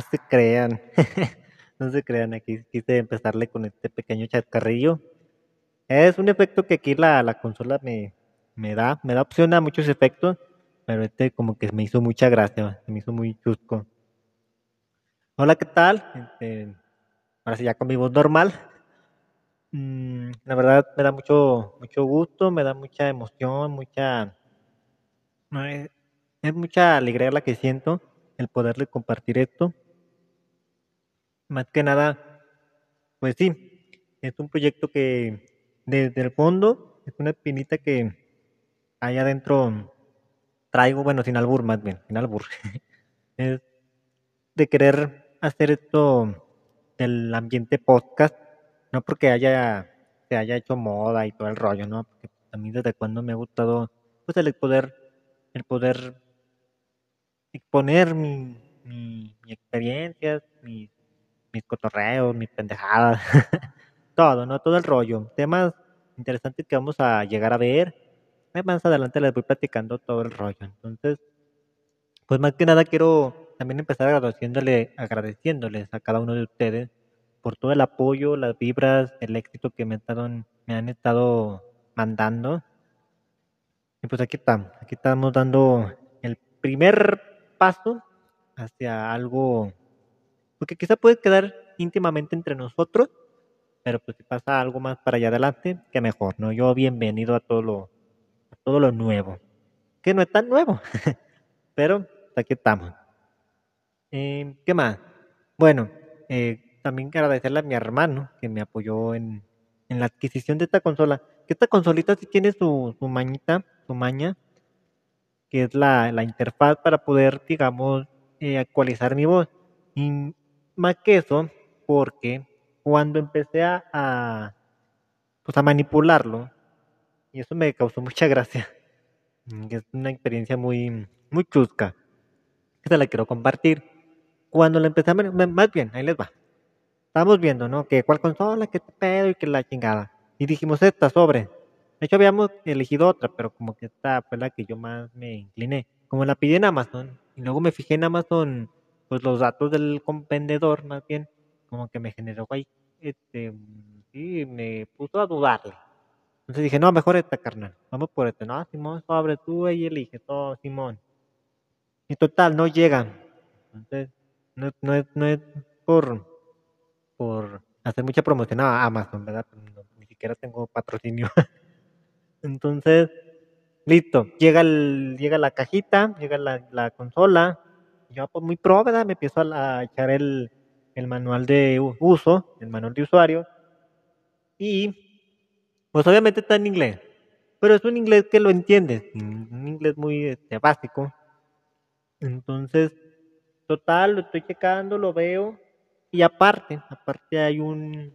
Se crean. no se crean, aquí quise empezarle con este pequeño chascarrillo. Es un efecto que aquí la, la consola me, me da, me da opción a muchos efectos, pero este como que me hizo mucha gracia, me hizo muy chusco. Hola, ¿qué tal? Este, ahora sí, ya con mi voz normal. Mm, la verdad me da mucho, mucho gusto, me da mucha emoción, mucha... Es, es mucha alegría la que siento el poderle compartir esto. Más que nada, pues sí, es un proyecto que desde el fondo es una espinita que allá adentro traigo, bueno, sin albur más bien, sin albur. es de querer hacer esto del ambiente podcast, no porque haya se haya hecho moda y todo el rollo, ¿no? Porque a mí desde cuando me ha gustado pues el poder el poder exponer mi, mi, experiencias, mis, mis cotorreos, mis pendejadas, todo, ¿no? Todo el rollo. Temas interesantes que vamos a llegar a ver. Más adelante les voy platicando todo el rollo. Entonces, pues más que nada quiero también empezar agradeciéndole, agradeciéndoles a cada uno de ustedes por todo el apoyo, las vibras, el éxito que me, están, me han estado mandando. Y pues aquí estamos, aquí estamos dando el primer paso hacia algo, porque quizá puede quedar íntimamente entre nosotros, pero pues si pasa algo más para allá adelante, que mejor, ¿no? Yo bienvenido a todo lo, a todo lo nuevo, que no es tan nuevo, pero aquí estamos. Eh, ¿Qué más? Bueno, eh, también agradecerle a mi hermano que me apoyó en, en la adquisición de esta consola. Que esta consolita sí tiene su, su mañita, su maña, que es la, la interfaz para poder, digamos, eh, actualizar mi voz. Más que eso, porque cuando empecé a, pues a manipularlo, y eso me causó mucha gracia, es una experiencia muy, muy chusca, que se la quiero compartir. Cuando la empecé a más bien, ahí les va. Estamos viendo, ¿no? Que cuál consola, que pedo y que la chingada. Y dijimos, esta sobre. De hecho, habíamos elegido otra, pero como que esta fue la que yo más me incliné. Como la pidí en Amazon, y luego me fijé en Amazon, pues los datos del vendedor, más bien, como que me generó ahí, este, sí, me puso a dudarle. Entonces dije, no, mejor esta, carnal. Vamos por este. No, Simón, sobre tú y elige todo, Simón. Y total, no llegan. Entonces, no, no, es, no es por, por hacer mucha promoción a Amazon, ¿verdad? No, ni siquiera tengo patrocinio. Entonces, listo, llega, el, llega la cajita, llega la, la consola, yo pues muy pro, ¿verdad? Me empiezo a, a echar el, el, manual de uso, el manual de usuario, y pues obviamente está en inglés, pero es un inglés que lo entiendes, un inglés muy este, básico. Entonces, total, lo estoy checando, lo veo, y aparte, aparte hay un,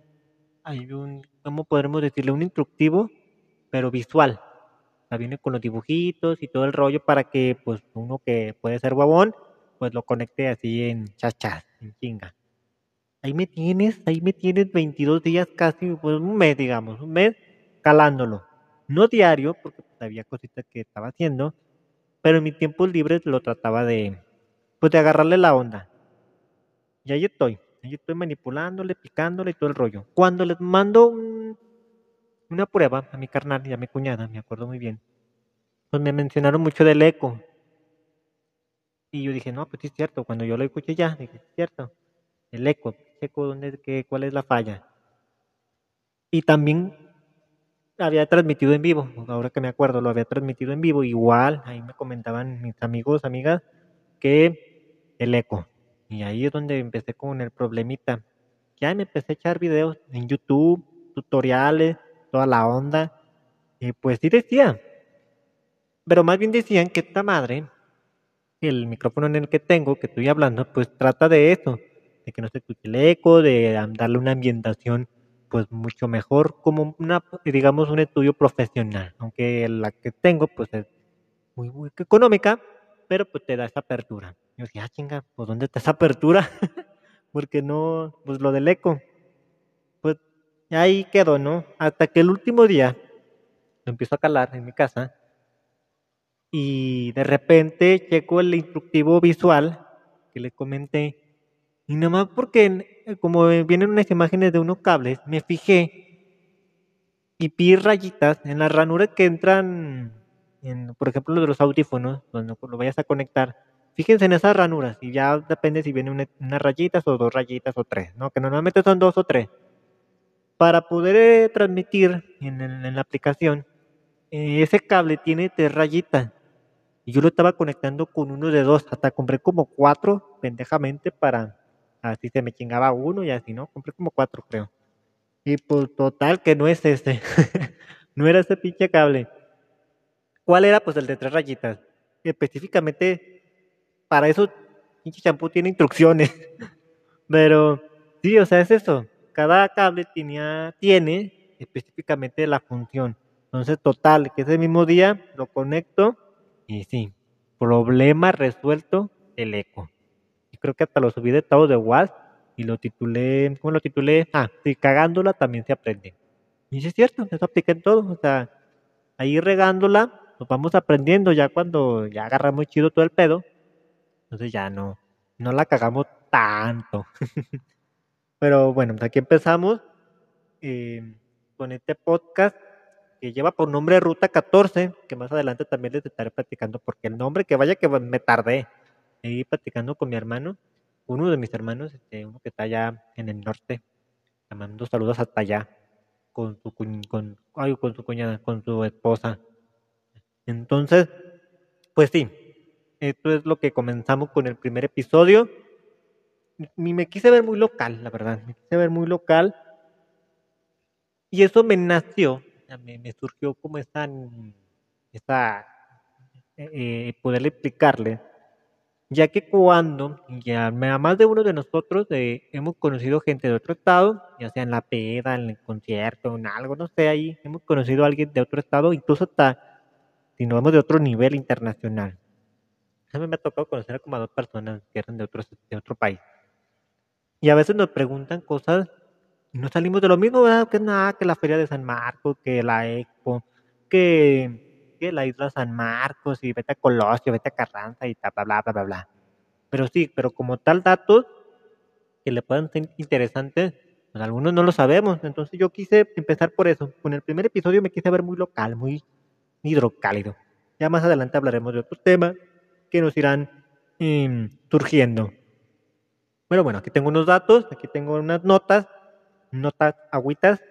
hay un, ¿cómo podremos decirle? Un instructivo pero visual. O sea, viene con los dibujitos y todo el rollo para que pues uno que puede ser guabón, pues lo conecte así en chachas, en chinga. Ahí me tienes, ahí me tienes 22 días casi, pues un mes digamos, un mes calándolo. No diario, porque pues, había cositas que estaba haciendo, pero en mis tiempos libres lo trataba de, pues de agarrarle la onda. Y ahí estoy, ahí estoy manipulándole, picándole y todo el rollo. Cuando les mando un una prueba a mi carnal y a mi cuñada, me acuerdo muy bien, pues me mencionaron mucho del eco. Y yo dije, no, pues sí es cierto, cuando yo lo escuché ya, dije, es cierto, el eco, eco ¿dónde, qué, ¿cuál es la falla? Y también había transmitido en vivo, ahora que me acuerdo, lo había transmitido en vivo, igual, ahí me comentaban mis amigos, amigas, que el eco. Y ahí es donde empecé con el problemita. Ya me empecé a echar videos en YouTube, tutoriales, toda la onda. Y pues sí decía. Pero más bien decían que esta madre, el micrófono en el que tengo, que estoy hablando, pues trata de eso, de que no se escuche el eco, de darle una ambientación pues mucho mejor, como una, digamos, un estudio profesional, aunque la que tengo pues es muy, muy económica, pero pues te da esa apertura. Yo decía, ah, chinga, pues ¿dónde está esa apertura? Porque no, pues lo del eco ahí quedó, ¿no? Hasta que el último día lo empiezo a calar en mi casa y de repente checo el instructivo visual que le comenté y nomás porque eh, como vienen unas imágenes de unos cables, me fijé y vi rayitas en las ranuras que entran, en, por ejemplo, de los audífonos, cuando lo vayas a conectar. Fíjense en esas ranuras y ya depende si vienen unas rayitas o dos rayitas o tres, ¿no? Que normalmente son dos o tres. Para poder eh, transmitir en, en, la aplicación, eh, ese cable tiene tres rayitas. Y yo lo estaba conectando con uno de dos. Hasta compré como cuatro, pendejamente, para así se me chingaba uno y así, ¿no? Compré como cuatro, creo. Y pues total que no es este. no era ese pinche cable. ¿Cuál era? Pues el de tres rayitas. Específicamente para eso, pinche champú tiene instrucciones. Pero sí, o sea, es eso. Cada cable tenía, tiene específicamente la función. Entonces, total, que ese mismo día lo conecto y sí, problema resuelto el eco. Y creo que hasta lo subí de estado de WhatsApp y lo titulé, ¿cómo lo titulé? Ah, sí, cagándola también se aprende. Y sí es cierto, eso aplica en todo. O sea, ahí regándola, nos vamos aprendiendo ya cuando ya agarramos chido todo el pedo. Entonces ya no, no la cagamos tanto. Pero bueno, aquí empezamos eh, con este podcast lleva por nombre Ruta 14, que más adelante también les estaré platicando, porque el nombre, que vaya que me tardé ahí platicando con mi hermano, uno de mis hermanos, este, uno que está allá en el norte, le saludos hasta allá, con su, con, con su cuñada, con su esposa. Entonces, pues sí, esto es lo que comenzamos con el primer episodio. Me quise ver muy local, la verdad, me quise ver muy local. Y eso me nació me, surgió como esa, esa eh, eh, poderle explicarle, ya que cuando ya más de uno de nosotros eh, hemos conocido gente de otro estado, ya sea en la peda, en el concierto, en algo, no sé, ahí hemos conocido a alguien de otro estado, incluso hasta si no vemos de otro nivel internacional. A mí me ha tocado conocer como a dos personas que eran de otro, de otro país. Y a veces nos preguntan cosas no salimos de lo mismo, ¿verdad? Que nada, que la Feria de San Marcos, que la Expo, que, que la Isla San Marcos, y vete a Colosio, vete a Carranza, y bla, bla, bla, bla, bla. Pero sí, pero como tal datos que le puedan ser interesantes, pues algunos no lo sabemos. Entonces yo quise empezar por eso. Con el primer episodio me quise ver muy local, muy hidrocálido. Ya más adelante hablaremos de otros temas que nos irán em, surgiendo. Pero bueno, aquí tengo unos datos, aquí tengo unas notas notas, agüitas,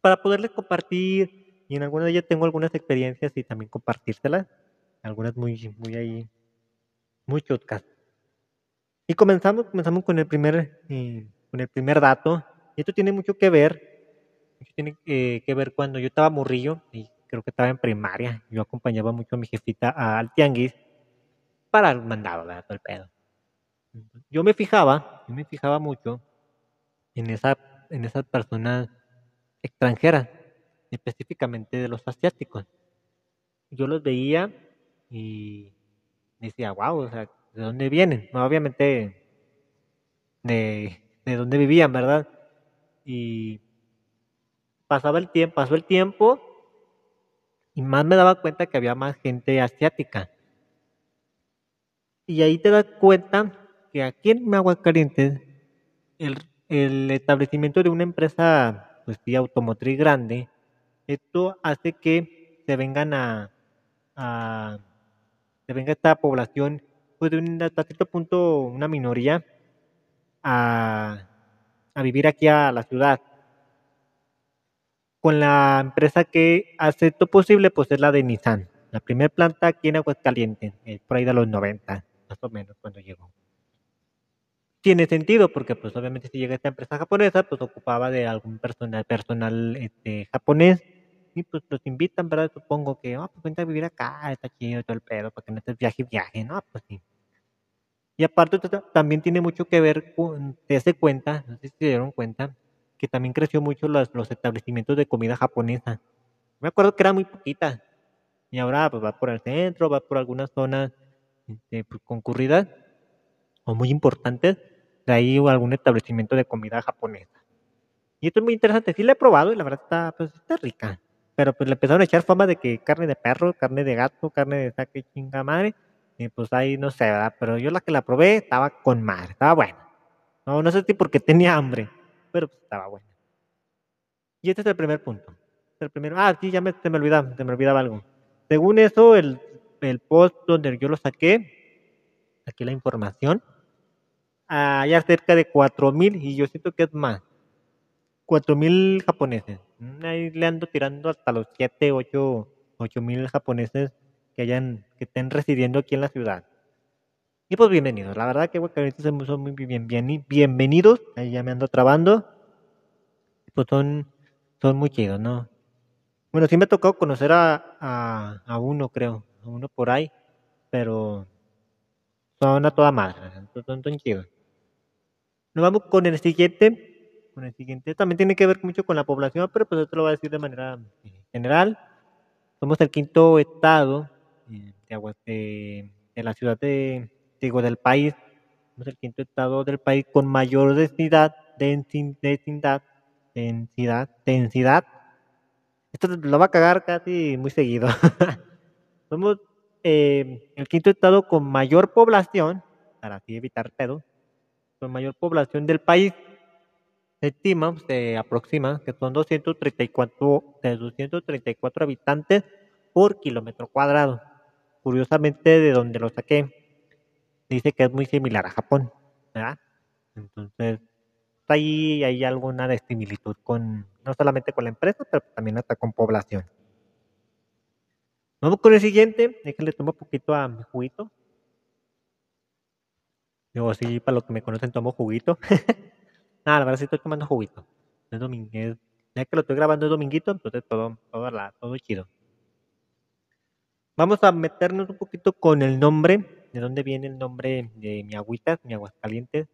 para poderles compartir. Y en algunas de ellas tengo algunas experiencias y también compartírselas. Algunas muy, muy ahí, muy chutcas. Y comenzamos, comenzamos con el primer, eh, con el primer dato. Y esto tiene mucho que ver, tiene eh, que ver cuando yo estaba morrillo, y creo que estaba en primaria, yo acompañaba mucho a mi jefita al tianguis para el mandado. Todo el pedo. Yo me fijaba, yo me fijaba mucho en, esa, en esas personas extranjeras, específicamente de los asiáticos. Yo los veía y decía, wow, o sea, ¿de dónde vienen? obviamente de, de dónde vivían, ¿verdad? Y pasaba el tiempo, pasó el tiempo y más me daba cuenta que había más gente asiática. Y ahí te das cuenta que aquí en Aguascalientes el el establecimiento de una empresa pues sí, automotriz grande, esto hace que se vengan a, venga esta población pues de un, hasta cierto punto una minoría a, a vivir aquí a la ciudad. Con la empresa que hace esto posible pues es la de Nissan la primera planta aquí en Aguascalientes eh, por ahí de los 90 más o menos cuando llegó tiene sentido porque pues obviamente si llega esta empresa japonesa pues ocupaba de algún personal personal este japonés y pues los invitan verdad supongo que oh, pues vente a vivir acá está chido todo el pedo para que no estés viaje viaje no pues sí. Y aparte también tiene mucho que ver con te das cuenta no sé si se dieron cuenta que también creció mucho los, los establecimientos de comida japonesa. Me acuerdo que era muy poquita y ahora pues va por el centro va por algunas zonas este, pues, concurridas o muy importantes de ahí algún establecimiento de comida japonesa. Y esto es muy interesante, sí la he probado y la verdad está, pues, está rica. pero pues le empezaron a echar fama de que carne de perro, carne de gato, carne de saque chinga madre. Y pues ahí no sé, ¿verdad? Pero yo la que la probé estaba con madre, estaba buena. No, no sé si porque tenía hambre, pero pues estaba buena. Y este es el primer punto. El primero, ah, sí, ya me, se me olvidaba, se me olvidaba algo. Según eso, el, el post donde yo lo saqué, aquí la información, hay cerca de 4.000 y yo siento que es más. 4.000 japoneses. Ahí le ando tirando hasta los 7, 8, mil japoneses que hayan que estén residiendo aquí en la ciudad. Y pues bienvenidos. La verdad que son muy bien, bien, bienvenidos. Ahí ya me ando trabando. Pues son, son muy chidos, ¿no? Bueno, sí me ha tocado conocer a, a, a uno, creo. A uno por ahí. Pero son a toda madre. Son, son chidos. Nos vamos con el siguiente. Con el siguiente también tiene que ver mucho con la población, pero pues esto lo voy a decir de manera eh, general. Somos el quinto estado eh, de, de, la ciudad de, digo, del país. Somos el quinto estado del país con mayor densidad, densidad, densidad, densidad. Esto lo va a cagar casi muy seguido. Somos eh, el quinto estado con mayor población, para así evitar pedos, con mayor población del país. Se estima, se aproxima que son 234, 234 habitantes por kilómetro cuadrado. Curiosamente, de donde lo saqué, dice que es muy similar a Japón, ¿verdad? Entonces, ahí hay alguna similitud con, no solamente con la empresa, pero también hasta con población. Vamos con el siguiente, déjenle tomar un poquito a mi juguito. Yo sí, para los que me conocen, tomo juguito. Nada, la verdad sí estoy tomando juguito. Es domingo, ya que lo estoy grabando es dominguito, entonces todo, todo, la, todo chido. Vamos a meternos un poquito con el nombre, de dónde viene el nombre de mi agüita, mi aguas calientes.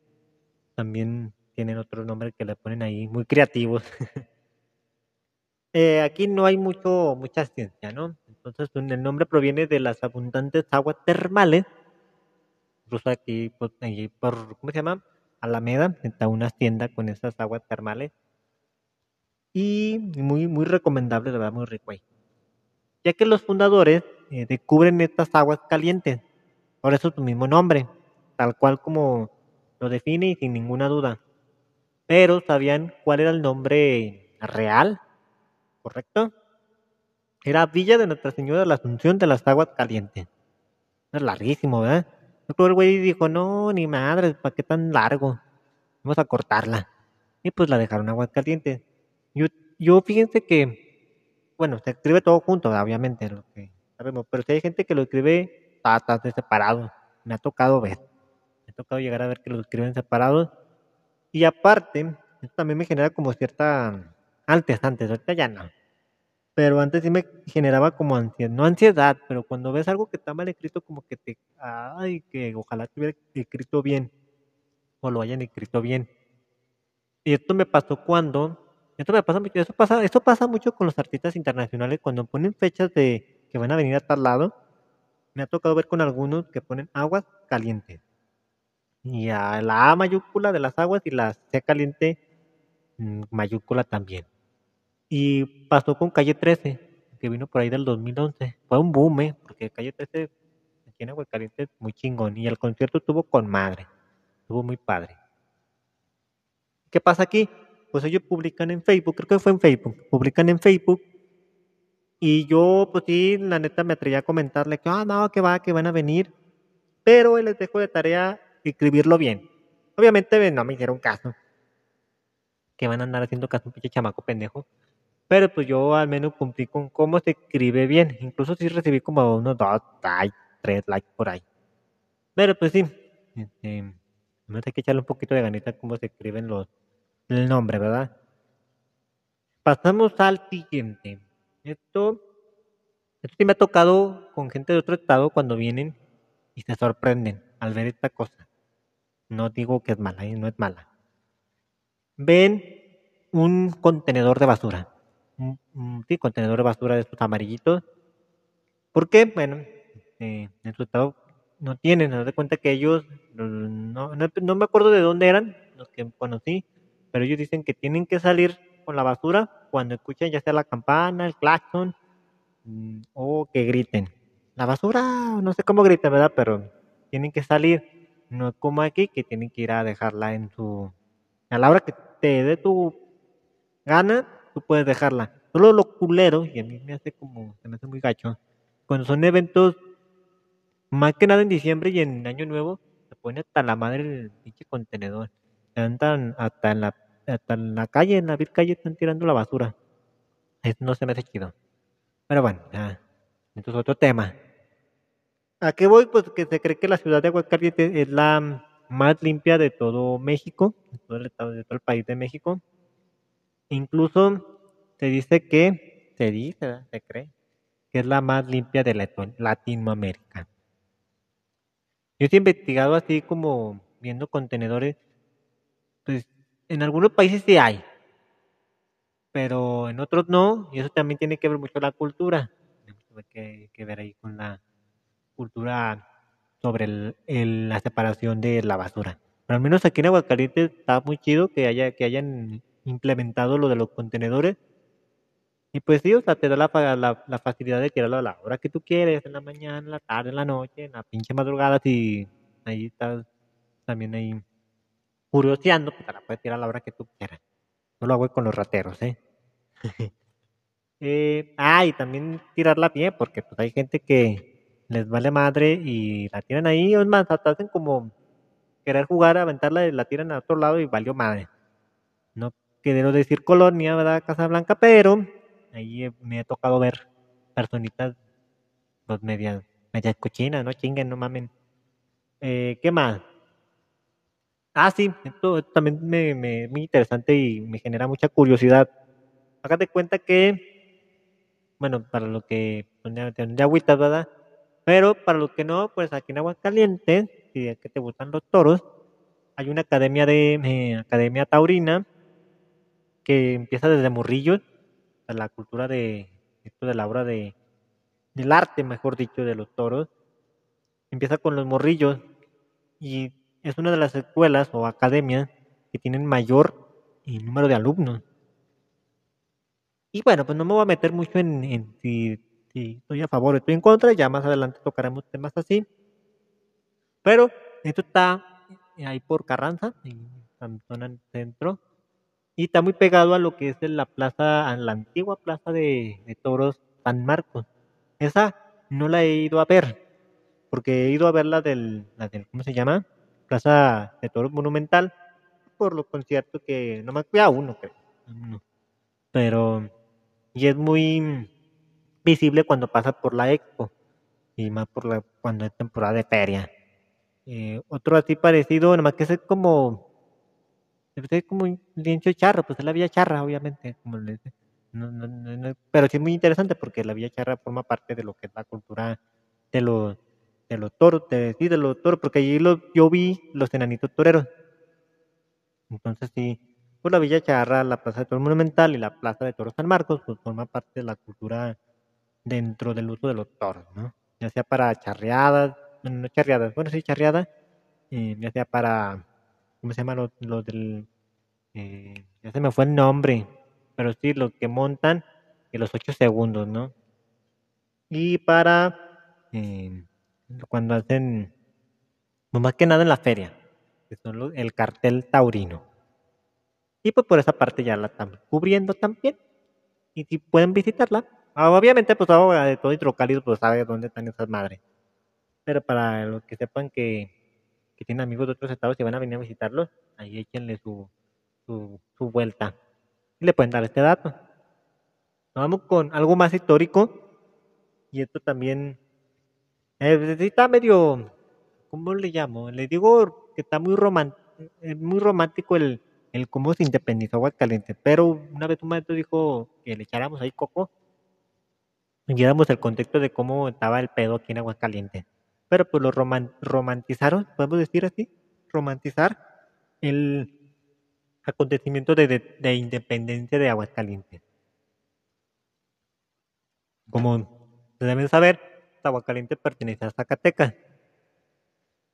También tienen otros nombres que le ponen ahí, muy creativos. eh, aquí no hay mucho, mucha ciencia, ¿no? Entonces el nombre proviene de las abundantes aguas termales incluso aquí, pues, por, ¿cómo se llama? Alameda, está una tienda con esas aguas termales. Y muy, muy recomendable, de verdad, muy rico ahí. Ya que los fundadores eh, descubren estas aguas calientes, por eso su mismo nombre, tal cual como lo define y sin ninguna duda. Pero sabían cuál era el nombre real, ¿correcto? Era Villa de Nuestra Señora de la Asunción de las Aguas Calientes. Es larguísimo, ¿verdad? El güey dijo, no, ni madre, ¿para qué tan largo? Vamos a cortarla. Y pues la dejaron agua caliente. Yo, yo fíjense que, bueno, se escribe todo junto, obviamente, lo que sabemos, pero si hay gente que lo escribe patas de separado, me ha tocado ver. Me ha tocado llegar a ver que lo escriben separados. Y aparte, esto también me genera como cierta... Antes, antes, ahorita ya no pero antes sí me generaba como ansiedad, no ansiedad, pero cuando ves algo que está mal escrito, como que te, ay, que ojalá estuviera escrito bien, o lo hayan escrito bien. Y esto me pasó cuando, esto me pasa mucho, eso pasa, eso pasa mucho con los artistas internacionales, cuando ponen fechas de que van a venir a tal lado, me ha tocado ver con algunos que ponen aguas calientes. Y a la A mayúscula de las aguas y la C caliente mm, mayúscula también. Y pasó con Calle 13, que vino por ahí del 2011. Fue un boom, ¿eh? porque Calle 13 aquí en Aguascalientes muy chingón. Y el concierto estuvo con madre. Estuvo muy padre. ¿Qué pasa aquí? Pues ellos publican en Facebook, creo que fue en Facebook, publican en Facebook. Y yo, pues sí, la neta me atreví a comentarle que, ah, no, que va, que van a venir. Pero él les dejo de tarea escribirlo bien. Obviamente no me hicieron caso. Que van a andar haciendo caso un pinche chamaco pendejo. Pero pues yo al menos cumplí con cómo se escribe bien. Incluso sí recibí como unos dos, tres likes por ahí. Pero pues sí, este, no hay que echarle un poquito de ganita cómo se escriben los el nombre, ¿verdad? Pasamos al siguiente. Esto, esto sí me ha tocado con gente de otro estado cuando vienen y se sorprenden al ver esta cosa. No digo que es mala, ¿eh? no es mala. Ven un contenedor de basura un, sí, contenedor de basura de estos amarillitos. ¿Por qué? Bueno, eh, en su estado no tienen, no de cuenta que ellos, no, me acuerdo de dónde eran, los que conocí, pero ellos dicen que tienen que salir con la basura cuando escuchen ya sea la campana, el claxon mm, o que griten. La basura, no sé cómo griten, ¿verdad? Pero tienen que salir. No es como aquí que tienen que ir a dejarla en su... A la hora que te dé tu gana, tú puedes dejarla. Solo lo culero, y a mí me hace como, se me hace muy gacho, cuando son eventos, más que nada en diciembre y en Año Nuevo, se pone hasta la madre el pinche contenedor. Andan hasta en la, hasta en la calle, en la vil calle, están tirando la basura. Eso no se me hace chido. Pero bueno, ya. Entonces otro tema. ¿A qué voy? Pues que se cree que la ciudad de Aguascalientes es la más limpia de todo México, de todo el estado, de todo el país de México. Incluso se dice que, se dice, se cree, que es la más limpia de Latinoamérica. Yo he investigado así como viendo contenedores, pues en algunos países sí hay, pero en otros no, y eso también tiene que ver mucho la cultura. Tiene que, ver ahí con la cultura sobre la separación de la basura. Pero al menos aquí en Aguascalientes está muy chido que haya que hayan implementado lo de los contenedores. Y pues sí, o sea, te da la, la, la facilidad de tirarlo a la hora que tú quieres, en la mañana, en la tarde, en la noche, en la pinche madrugada, si ahí estás también ahí curioseando, pues te la puedes tirar a la hora que tú quieras. No lo hago con los rateros, ¿eh? Eh, ah, y también tirarla bien, porque pues hay gente que les vale madre y la tiran ahí, o es más, hasta hacen como querer jugar, aventarla y la tiran a otro lado y valió madre. No quiero decir colonia, ¿verdad? Casa Blanca, pero ahí eh, me ha tocado ver personitas, pues medias, medias cochinas, no chinguen, no mamen. Eh, ¿Qué más? Ah, sí, esto también me, me muy interesante y me genera mucha curiosidad. Hágate cuenta que, bueno, para lo que de agüitas, ¿verdad? Pero para los que no, pues aquí en Aguascalientes, si es que te gustan los toros, hay una academia de eh, academia taurina que empieza desde morrillos, a la cultura de de la obra de del arte, mejor dicho, de los toros. Empieza con los morrillos y es una de las escuelas o academias que tienen mayor eh, número de alumnos. Y bueno, pues no me voy a meter mucho en, en si, si estoy a favor o estoy en contra, ya más adelante tocaremos temas así. Pero esto está ahí por Carranza, en la zona centro, y está muy pegado a lo que es la plaza, a la antigua plaza de, de toros San Marcos. Esa no la he ido a ver, porque he ido a ver la del, la del ¿cómo se llama? Plaza de Toros Monumental, por los conciertos que, no me acuerdo, uno creo, uno. pero, y es muy visible cuando pasa por la expo, y más por la, cuando es temporada de feria. Eh, otro así parecido, nomás que es como, es como un lienzo charro, pues es la Villa Charra, obviamente, como. No, no, no, pero sí es muy interesante porque la Villa Charra forma parte de lo que es la cultura de los, de los toros, de, sí, de los toros, porque allí los, yo vi los enanitos toreros. Entonces sí, pues la Villa Charra, la Plaza de Toros Monumental y la Plaza de Toros San Marcos, pues forma parte de la cultura dentro del uso de los toros, ¿no? Ya sea para charreadas, no charreadas, bueno, sí, charreadas, eh, ya sea para, ¿cómo se llama lo, lo del, eh, ya se me fue el nombre, pero sí, los que montan en los ocho segundos, ¿no? Y para, eh, cuando hacen, pues más que nada en la feria, que son los- el cartel taurino. Y pues por esa parte ya la están cubriendo también. Y si pueden visitarla, ah, obviamente pues ahora de todo hidrocálido pues sabe dónde están esas madres. Pero para los que sepan que, que tienen amigos de otros estados y van a venir a visitarlos, ahí échenle su, su, su vuelta. Y le pueden dar este dato. Nos vamos con algo más histórico. Y esto también eh, está medio, ¿cómo le llamo? Le digo que está muy, eh, muy romántico el, el cómo se independizó Aguascalientes. Pero una vez un maestro dijo que le echáramos ahí coco y diéramos el contexto de cómo estaba el pedo aquí en Aguascalientes. Pero pues lo roman- romantizaron, podemos decir así, romantizar el acontecimiento de, de- de independencia de Aguascalientes. Como se deben saber, Aguascalientes pertenece a Zacatecas.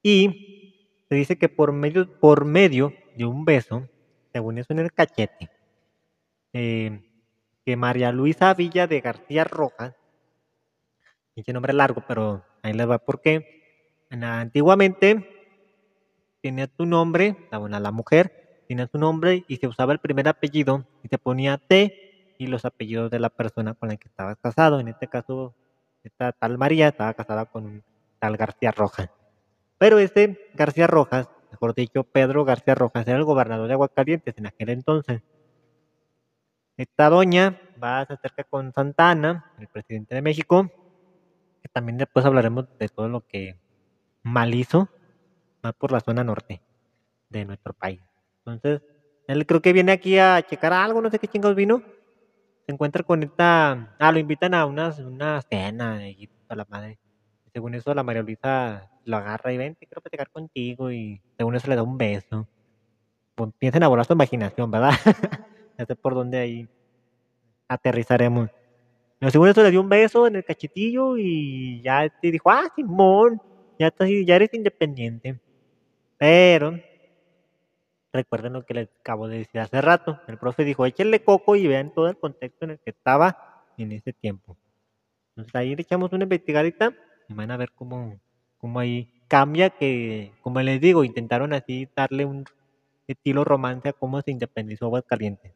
Y se dice que por medio, por medio de un beso, según eso en el cachete, eh, que María Luisa Villa de García Rojas, y qué nombre largo, pero ahí les va porque antiguamente tenía tu nombre, la, buena, la mujer tenía su nombre y se usaba el primer apellido y se ponía T y los apellidos de la persona con la que estabas casado. En este caso, esta tal María estaba casada con un tal García Rojas. Pero este García Rojas, mejor dicho, Pedro García Rojas, era el gobernador de Aguascalientes en aquel entonces. Esta doña va se acerca con Santana, el presidente de México, que también después hablaremos de todo lo que mal hizo, más por la zona norte de nuestro país. Entonces, él creo que viene aquí a checar algo, no sé qué chingos vino. Se encuentra con esta. Ah, lo invitan a una, una cena y a la madre. según eso, la María Luisa lo agarra y ven, quiero platicar contigo. Y según eso le da un beso. Pues piensa en abonar su imaginación, ¿verdad? ya sé por dónde ahí aterrizaremos. Según eso le dio un beso en el cachetillo y ya te dijo, ah, Simón, ya, estás, ya eres independiente. Pero, recuerden lo que les acabo de decir hace rato. El profe dijo, échenle coco y vean todo el contexto en el que estaba en ese tiempo. Entonces ahí le echamos una investigadita y van a ver cómo, cómo ahí cambia que, como les digo, intentaron así darle un estilo romance a cómo se independizó Aguascalientes.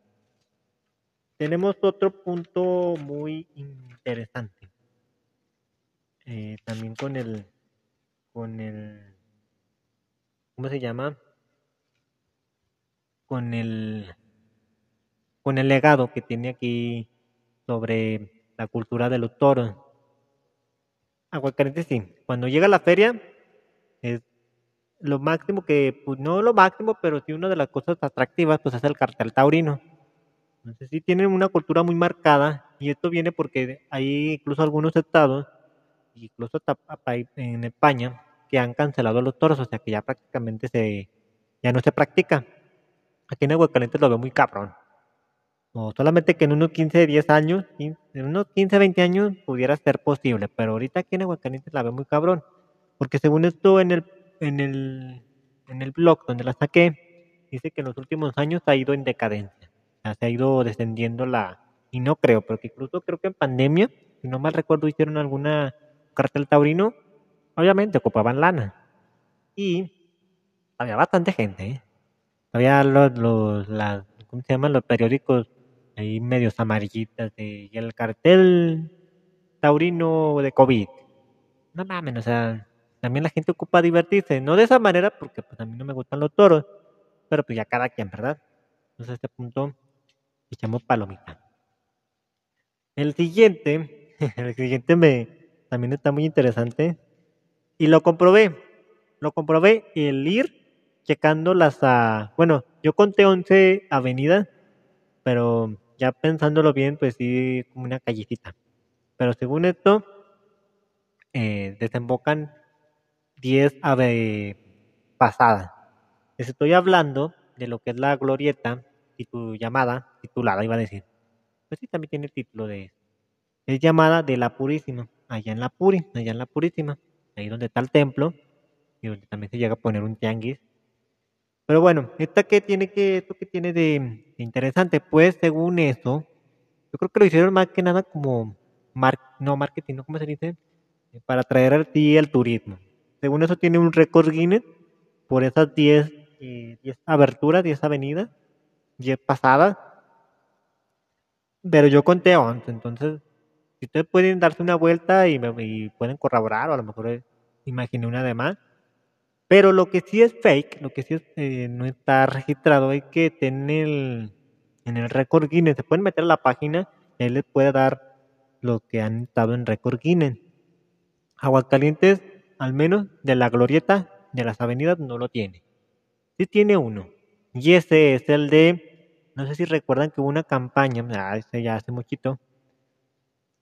Tenemos otro punto muy interesante. Eh, también con el con el, ¿cómo se llama? Con el, con el legado que tiene aquí sobre la cultura de los toros. Aguascalientes sí, cuando llega la feria es lo máximo que, pues no lo máximo, pero sí una de las cosas atractivas, pues es el cartel taurino. Entonces sí tienen una cultura muy marcada y esto viene porque hay incluso algunos estados, incluso en España, que han cancelado los toros, o sea que ya prácticamente se, ya no se practica. Aquí en Aguascalientes lo veo muy cabrón. O solamente que en unos 15, 10 años, en unos 15, 20 años pudiera ser posible, pero ahorita aquí en Aguascalientes la veo muy cabrón. Porque según esto en el, en el, en el blog donde la saqué, dice que en los últimos años ha ido en decadencia. Sea, se ha ido descendiendo la, y no creo, porque incluso creo que en pandemia, si no mal recuerdo, hicieron alguna cartel taurino obviamente ocupaban lana. Y había bastante gente, ¿eh? Había los, los las, ¿cómo se llaman? Los periódicos ahí medios amarillitas de, y el cartel taurino de COVID. No mames, o sea, también la gente ocupa divertirse, no de esa manera porque pues a mí no me gustan los toros, pero pues ya cada quien, ¿verdad? Entonces a este punto echamos palomita. El siguiente, el siguiente me también está muy interesante y lo comprobé. Lo comprobé el ir checando las... Uh, bueno, yo conté 11 avenidas, pero ya pensándolo bien, pues sí, como una callecita. Pero según esto, eh, desembocan 10 ave pasadas. Les estoy hablando de lo que es la glorieta y tu llamada, titulada, iba a decir. Pues sí, también tiene el título de. Es llamada de la Purísima, allá en la Puri, allá en la Purísima ahí donde está el templo y donde también se llega a poner un tianguis. Pero bueno, ¿esta qué tiene que, esto que tiene de, interesante? Pues según eso, yo creo que lo hicieron más que nada como, no marketing, ¿no? ¿Cómo se dice? Para atraer a ti el turismo. Según eso tiene un récord Guinness por esas 10 eh, aberturas, 10 avenidas, 10 pasadas. Pero yo conté 11, entonces si ustedes pueden darse una vuelta y, me, pueden corroborar, o a lo mejor eh, imaginé una de más. Pero lo que sí es fake, lo que sí eh, no está registrado, es que en el, en el récord Guinness se pueden meter a la página y ahí les puede dar lo que han estado en récord Guinness. Aguascalientes, al menos de la glorieta de las avenidas, no lo tiene. Sí tiene uno. Y ese es el de, no sé si recuerdan que hubo una campaña, ah, ese ya hace muchito,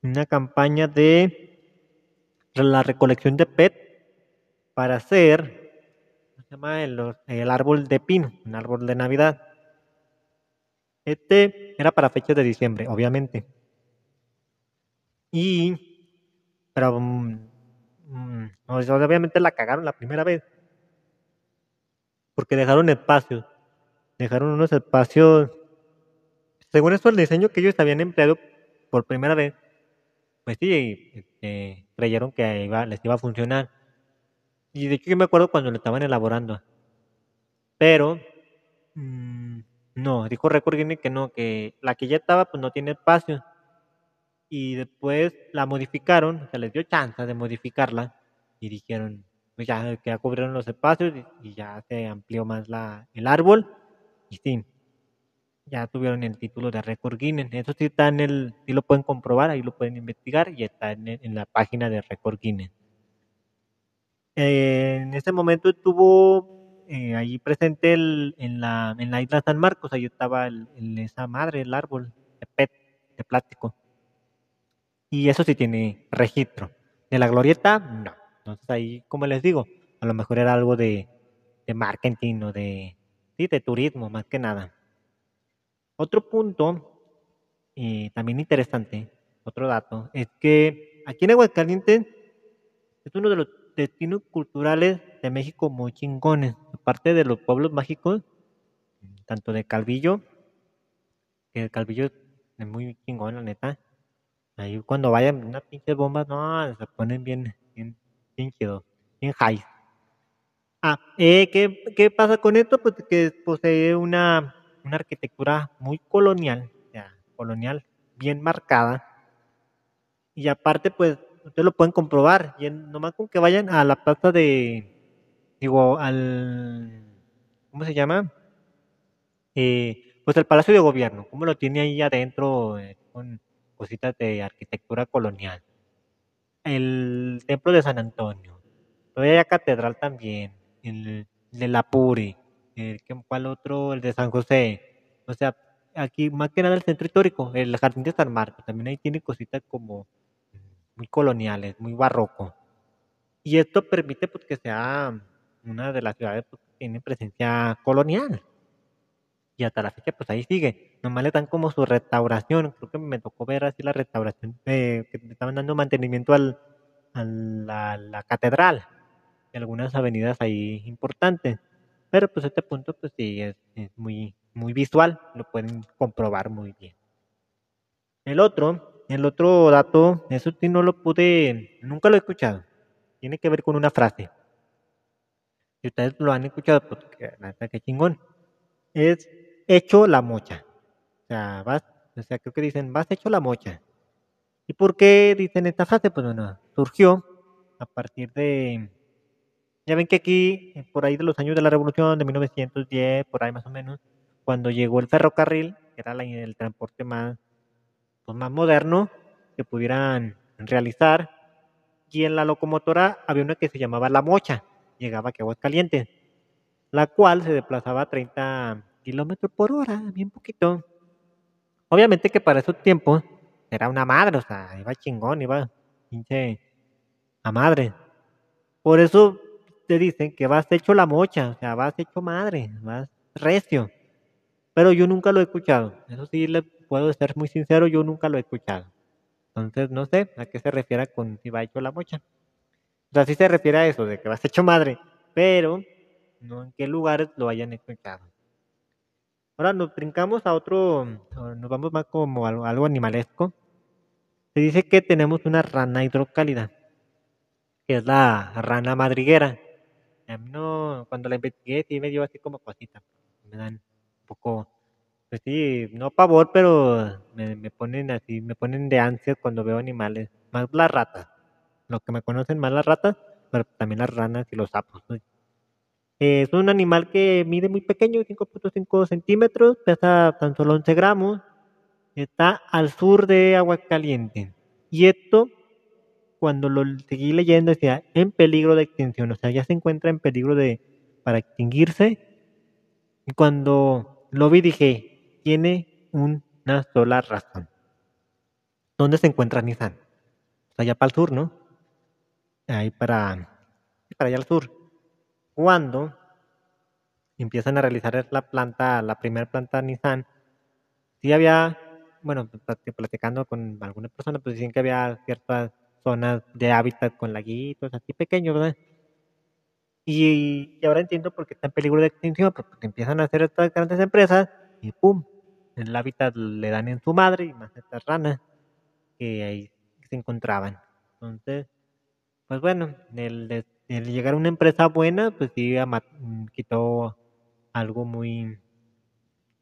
una campaña de la recolección de PET para hacer, se llama? El, árbol de pino, un árbol de Navidad. Este era para fechas de diciembre, obviamente. Y, pero, mm, mm, obviamente la cagaron la primera vez. Porque dejaron espacios. Dejaron unos espacios según esto, el diseño que ellos habían empleado por primera vez, pues sí, este, creyeron que les iba a funcionar. Y de hecho yo me acuerdo cuando lo estaban elaborando. Pero, mm, no, dijo Record Guinness que no, que la que ya estaba pues no tiene espacio. Y después la modificaron, se les dio chance de modificarla y dijeron, pues ya, ya cubrieron los espacios y, y ya se amplió más la, el árbol. Y sí, ya tuvieron el título de Record Guinness. Eso sí está en el, sí lo pueden comprobar, ahí lo pueden investigar y está en, en la página de Record Guinness. Eh, en ese momento estuvo eh, ahí presente el, en, la, en la isla San Marcos, ahí estaba el, el- esa madre, el árbol de PET, de plástico. Y eso sí tiene registro. De la glorieta, no. Entonces ahí, como les digo, a lo mejor era algo de, de marketing o de, sí, de turismo, más que nada. Otro punto eh, también interesante, otro dato, es que aquí en Aguascalientes es uno de los destinos culturales de México muy chingones. Aparte de los pueblos mágicos, tanto de Calvillo, que el Calvillo es muy chingón, la neta. Ahí cuando vayan unas pinches bombas, no, se ponen bien, bien, bien chido, bien high. Ah, eh, ¿qué, qué pasa con esto? Pues que posee una, una arquitectura muy colonial, colonial, bien marcada. Y aparte, pues, ustedes lo pueden comprobar. Y nomás con que vayan a la plaza de, digo, al, ¿cómo se llama? Eh, pues el Palacio de Gobierno, cómo lo tiene ahí adentro eh, con cositas de arquitectura colonial. El Templo de San Antonio, todavía hay catedral también, el de la Puri, ¿qué- ¿cuál otro? El de San José. O sea, aquí más que nada el centro histórico, el Jardín de San Marcos, también ahí tiene cositas como muy coloniales, muy barroco. Y esto permite pues, que sea una de las ciudades pues, que tiene presencia colonial. Y hasta la fecha, pues ahí sigue. Nomás le dan como su restauración. Creo que me tocó ver así la restauración, eh, que estaban dando mantenimiento al, a la catedral. Y algunas avenidas ahí importantes. Pero pues este punto, pues sí, es, es muy, muy visual. Lo pueden comprobar muy bien. El otro, el otro dato, eso sí no lo pude, nunca lo he escuchado. Tiene que ver con una frase. Si ustedes lo han escuchado, pues qué chingón. Es hecho la mocha. O sea, vas, o sea, creo que dicen, vas hecho la mocha. ¿Y por qué dicen esta frase? Pues bueno, surgió a partir de, ya ven que aquí, eh, por ahí de los años de la Revolución, de 1910, por ahí más o menos, cuando llegó el ferrocarril, que era el transporte más, pues, más moderno que pudieran realizar, y en la locomotora había una que se llamaba La Mocha, llegaba aquí a Aguascalientes, la cual se desplazaba a 30 kilómetros por hora, bien poquito. Obviamente que para esos tiempos era una madre, o sea, iba chingón, iba pinche a madre. Por eso te dicen que vas hecho la mocha, o sea, vas hecho madre, vas recio. Pero yo nunca lo he escuchado. Eso sí, le puedo ser muy sincero, yo nunca lo he escuchado. Entonces, no sé a qué se refiere con si va hecho la mocha. O sea, sí se refiere a eso, de que vas hecho madre, pero no en qué lugares lo hayan escuchado. Ahora nos brincamos a otro, nos vamos más como algo, algo animalesco. Se dice que tenemos una rana hidrocálida, que es la rana madriguera. No, cuando la investigué sí me dio así como cosita. Me dan un poco, pues sí, no pavor, pero me, me ponen así, me ponen de ansias cuando veo animales. Más las ratas. Los que me conocen más las ratas, pero también las ranas y los sapos. ¿no? Es un animal que mide muy pequeño, 5.5 centímetros, pesa tan solo 11 gramos. Está al sur de Aguascalientes. Y esto, cuando lo seguí leyendo, decía en peligro de extinción. O sea, ya se encuentra en peligro de para extinguirse. Y cuando lo vi dije, tiene una sola razón. ¿Dónde se encuentra Nissan? Pues allá para el sur, ¿no? Ahí para, para allá al sur. Cuando empiezan a realizar la planta, la primera planta Nissan, sí había, bueno, plat- platicando con algunas personas, pues decían que había ciertas zonas de hábitat con laguitos, así pequeños, ¿verdad? Y, y ahora entiendo por qué está en peligro de extinción, pues porque empiezan a hacer estas grandes empresas y ¡pum! el hábitat le dan en su madre y más estas ranas que ahí se encontraban. Entonces, pues bueno, el, el llegar a una empresa buena, pues sí quitó algo muy,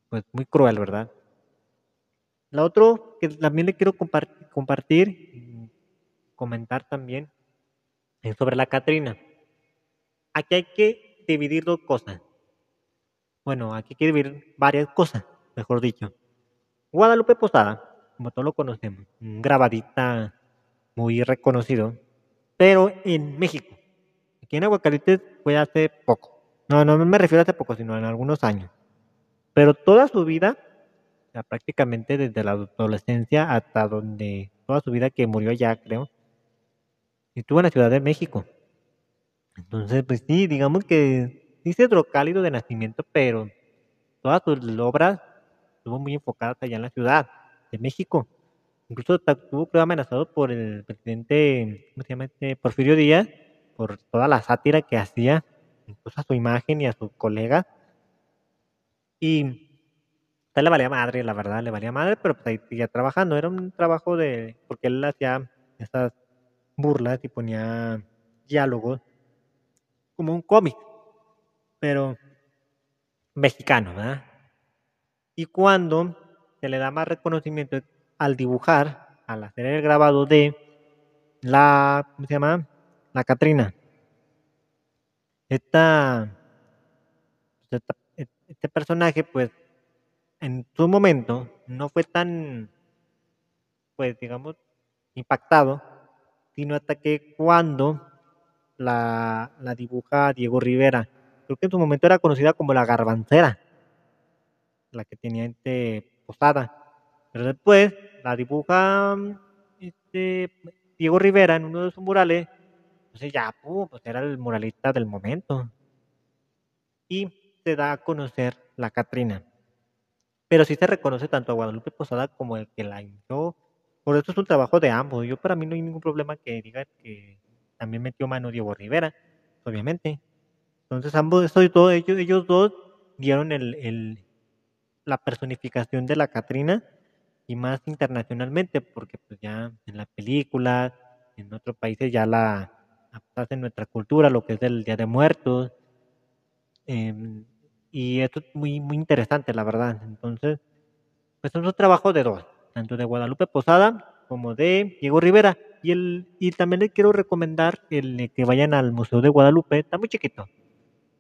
pues muy cruel, ¿verdad? La otro que también le quiero compartir, y comentar también, es sobre la Catrina. Aquí hay que dividir dos cosas. Bueno, aquí hay que dividir varias cosas, mejor dicho. Guadalupe Posada, como todos lo conocemos, un grabadita muy reconocido, pero en México. Aquí en Aguacalientes fue hace poco. No, no me refiero a hace poco, sino en algunos años. Pero toda su vida, prácticamente desde la adolescencia hasta donde, toda su vida que murió allá, creo, estuvo en la Ciudad de México. Entonces, pues sí, digamos que sí se cálido de nacimiento, pero todas sus obras estuvo muy enfocadas allá en la Ciudad de México. Incluso estuvo creo amenazado por el presidente, ¿cómo se llama este? Porfirio Díaz, por toda la sátira que hacía, incluso a su imagen y a su colega. Y le valía madre, la verdad, le valía madre, pero pues ahí seguía trabajando. Era un trabajo de, porque él hacía esas burlas y ponía diálogos como un cómic, pero mexicano, ¿verdad? Y cuando se le da más reconocimiento al dibujar, al hacer el grabado de la, ¿cómo se llama? La Catrina. Esta, este personaje, pues, en su momento no fue tan, pues, digamos, impactado, sino hasta que cuando la, la dibuja Diego Rivera, creo que en su momento era conocida como la garbancera, la que tenía este posada. Pero después la dibuja este, Diego Rivera en uno de sus murales. Entonces ya, pues era el muralista del momento. Y se da a conocer la Catrina. Pero sí se reconoce tanto a Guadalupe Posada como el que la inició. Por eso es un trabajo de ambos. Yo para mí no hay ningún problema que diga que también metió mano Diego Rivera, obviamente. Entonces ambos, todo, ellos, ellos dos dieron el, la personificación de la Catrina y más internacionalmente, porque pues ya en la película, en otros países ya la en nuestra cultura, lo que es el Día de Muertos. Em, y esto es muy, muy interesante, la verdad. Entonces, pues es un trabajo de dos, tanto de Guadalupe Posada como de Diego Rivera. Y, el, y también les quiero recomendar el, que vayan al Museo de Guadalupe, está muy chiquito,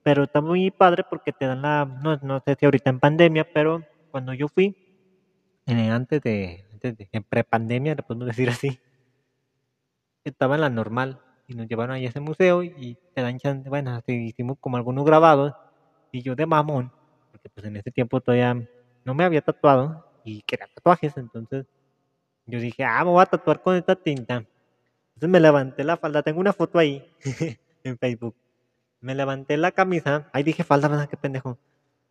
pero está muy padre porque te dan la, no, no sé si ahorita en pandemia, pero cuando yo fui, antes de, antes de en prepandemia, le podemos decir así, estaba en la normal y nos llevaron a ese museo y te dan chance, bueno, así hicimos como algunos grabados y yo de mamón, porque pues en ese tiempo todavía no me había tatuado y quería tatuajes, entonces yo dije, ah, me voy a tatuar con esta tinta. Entonces me levanté la falda, tengo una foto ahí en Facebook. Me levanté la camisa, ahí dije falda, ¿verdad? Qué pendejo.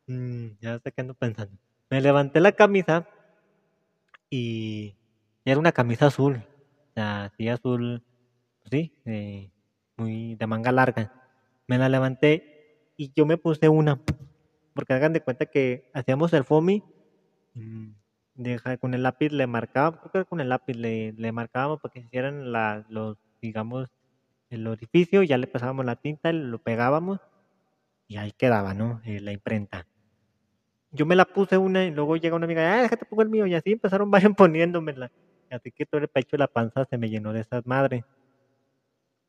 Mm, ya sé qué ando pensando. Me levanté la camisa y era una camisa azul, así azul, sí, eh, muy de manga larga. Me la levanté y yo me puse una, porque hagan de cuenta que hacíamos el FOMI, mm, con el lápiz le marcábamos, creo que con el lápiz le, le marcábamos para que se hicieran la, los, digamos, el orificio, ya le pasábamos la tinta, lo pegábamos y ahí quedaba, ¿no? Eh, la imprenta yo me la puse una y luego llega una amiga, ah, déjate pongo el mío, y así empezaron varios poniéndomela. Así que todo el pecho de la panza se me llenó de esas madres.